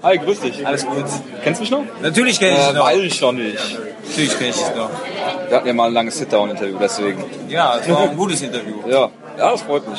Hi, grüß dich. Alles gut. Kennst du mich noch? Natürlich kenne ich Äh, dich noch. weiß ich noch nicht. Natürlich kenne ich dich noch. Wir hatten ja mal ein langes Sit-Down-Interview, deswegen. Ja, es war ein gutes Interview. Ja, ja, das freut mich.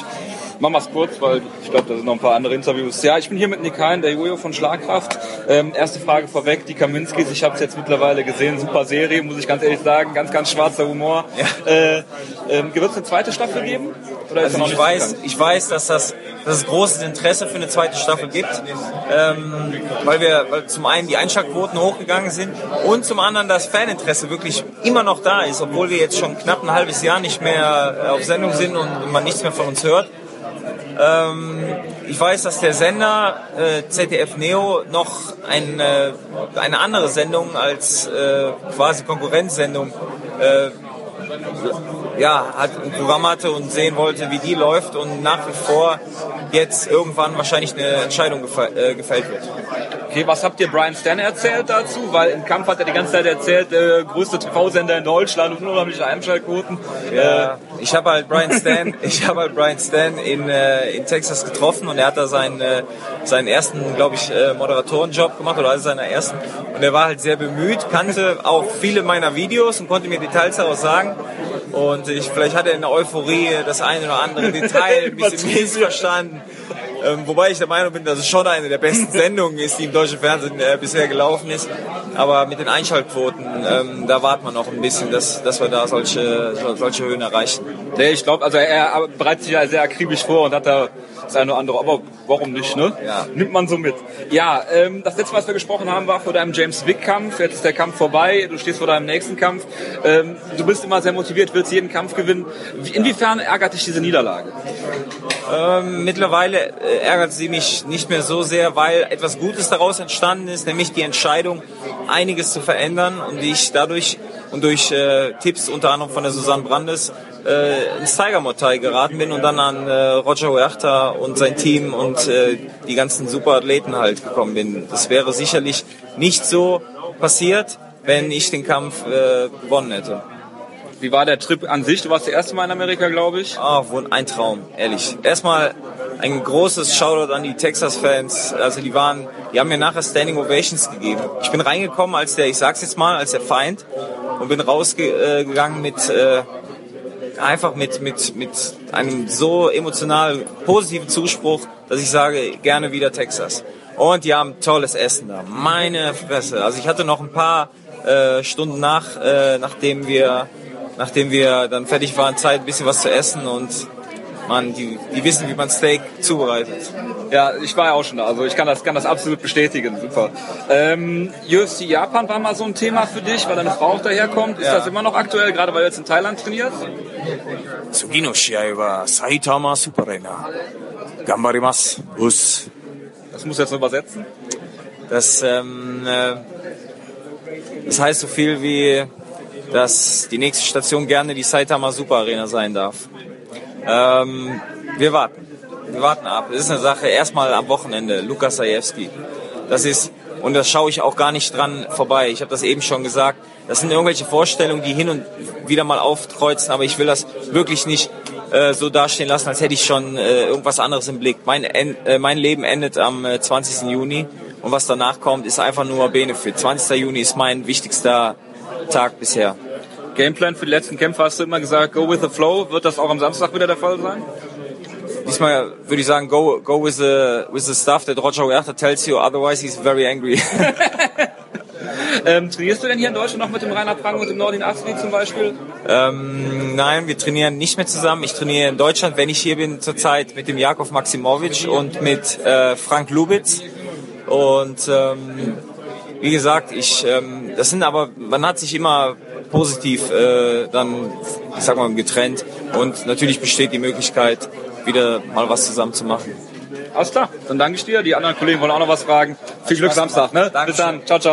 Machen wir es kurz, weil ich glaube, da sind noch ein paar andere Interviews. Ja, ich bin hier mit Nick Hein, der Jojo von Schlagkraft. Ähm, erste Frage vorweg, die Kaminskis, ich habe es jetzt mittlerweile gesehen, super Serie, muss ich ganz ehrlich sagen, ganz, ganz schwarzer Humor. Ja. Äh, ähm, Wird es eine zweite Staffel geben? Oder Also ich weiß, bekannt? ich weiß, dass das dass es großes Interesse für eine zweite Staffel gibt, ähm, weil wir weil zum einen die Einschaltquoten hochgegangen sind und zum anderen das Faninteresse wirklich immer noch da ist, obwohl wir jetzt schon knapp ein halbes Jahr nicht mehr äh, auf Sendung sind und man nichts mehr von uns hört. Ähm, ich weiß, dass der Sender äh, ZDF Neo noch ein, äh, eine andere Sendung als äh, quasi Konkurrenzsendung äh, ja, hat ein Programm hatte und sehen wollte, wie die läuft und nach wie vor jetzt irgendwann wahrscheinlich eine Entscheidung äh, gefällt wird. Okay, was habt ihr Brian Stan erzählt dazu? Weil im Kampf hat er die ganze Zeit erzählt, äh, größte TV-Sender in Deutschland und unheimliche Einschaltquoten. Ja, ich habe halt Brian Stan, ich habe halt Brian Stan in, äh, in Texas getroffen und er hat da seinen, äh, seinen ersten, glaube ich, äh, Moderatorenjob gemacht oder also seiner ersten und er war halt sehr bemüht, kannte auch viele meiner Videos und konnte mir Details daraus sagen und ich, vielleicht hat er in der Euphorie das eine oder andere Detail ein bisschen missverstanden. Ähm, wobei ich der Meinung bin, dass es schon eine der besten Sendungen ist, die im deutschen Fernsehen äh, bisher gelaufen ist. Aber mit den Einschaltquoten, ähm, da wartet man noch ein bisschen, dass, dass wir da solche, solche Höhen erreichen. Nee, ich glaube, also er bereitet sich ja sehr akribisch vor und hat da das eine oder andere, aber warum nicht, ne? Ja. Nimmt man so mit. Ja, ähm, das letzte, was wir gesprochen haben, war vor deinem James Wick-Kampf. Jetzt ist der Kampf vorbei, du stehst vor deinem nächsten Kampf. Ähm, du bist immer sehr motiviert, willst jeden Kampf gewinnen. Wie- Inwiefern ärgert dich diese Niederlage? Ähm, mittlerweile äh, ärgert sie mich nicht mehr so sehr, weil etwas Gutes daraus entstanden ist, nämlich die Entscheidung, einiges zu verändern und ich dadurch und durch äh, Tipps unter anderem von der Susanne Brandes äh, ins Tiger Muay geraten bin und dann an äh, Roger Huerta und sein Team und äh, die ganzen Superathleten halt gekommen bin. Das wäre sicherlich nicht so passiert, wenn ich den Kampf äh, gewonnen hätte. Wie war der Trip an sich? Du warst das erste Mal in Amerika, glaube ich. Ah, wohl ein Traum, ehrlich. Erstmal ein großes Shoutout an die Texas-Fans. Also die waren, die haben mir nachher Standing Ovations gegeben. Ich bin reingekommen als der, ich sag's jetzt mal, als der Feind und bin rausgegangen mit äh, einfach mit mit mit einem so emotional positiven Zuspruch, dass ich sage gerne wieder Texas. Und die haben tolles Essen da. Meine Fresse. Also ich hatte noch ein paar äh, Stunden nach, äh, nachdem wir nachdem wir dann fertig waren, Zeit, ein bisschen was zu essen und man, die, die wissen, wie man Steak zubereitet. Ja, ich war ja auch schon da, also ich kann das, kann das absolut bestätigen, super. Ähm, UFC Japan war mal so ein Thema für dich, weil deine Frau auch daherkommt. Ist ja. das immer noch aktuell, gerade weil du jetzt in Thailand trainierst? Tsugino-Shiai wa Saitama Superarena. Gambarimasu. Us. Das muss jetzt nur übersetzen. Das, ähm, äh, das heißt so viel wie, dass die nächste Station gerne die Saitama Super Arena sein darf. Ähm, wir warten. Wir warten ab. Es ist eine Sache, erstmal am Wochenende, Lukas Sajewski. Das ist, und das schaue ich auch gar nicht dran vorbei. Ich habe das eben schon gesagt. Das sind irgendwelche Vorstellungen, die hin und wieder mal aufkreuzen, aber ich will das wirklich nicht äh, so dastehen lassen, als hätte ich schon äh, irgendwas anderes im Blick. Mein, äh, mein Leben endet am äh, 20. Juni und was danach kommt, ist einfach nur Benefit. 20. Juni ist mein wichtigster Tag bisher. Gameplan für die letzten Kämpfe hast du immer gesagt, go with the flow. Wird das auch am Samstag wieder der Fall sein? Diesmal würde ich sagen, go, go with the, with the stuff that Roger Huerta tells you, otherwise he's very angry. Ähm, trainierst du denn hier in Deutschland noch mit dem Rainer Prang und dem Nordin Asli zum Beispiel? ähm, nein, wir trainieren nicht mehr zusammen. Ich trainiere in Deutschland, wenn ich hier bin, zurzeit mit dem Jakov Maximowitsch und mit äh, Frank Lubitz. Und ähm, wie gesagt, ich, ähm, das sind aber, man hat sich immer positiv äh, dann, ich sag mal, getrennt. Und natürlich besteht die Möglichkeit, wieder mal was zusammen zu machen. Alles klar, dann danke ich dir. Die anderen Kollegen wollen auch noch was fragen. Viel Glück Samstag, ne? Bis Dankeschön. dann. Ciao, ciao.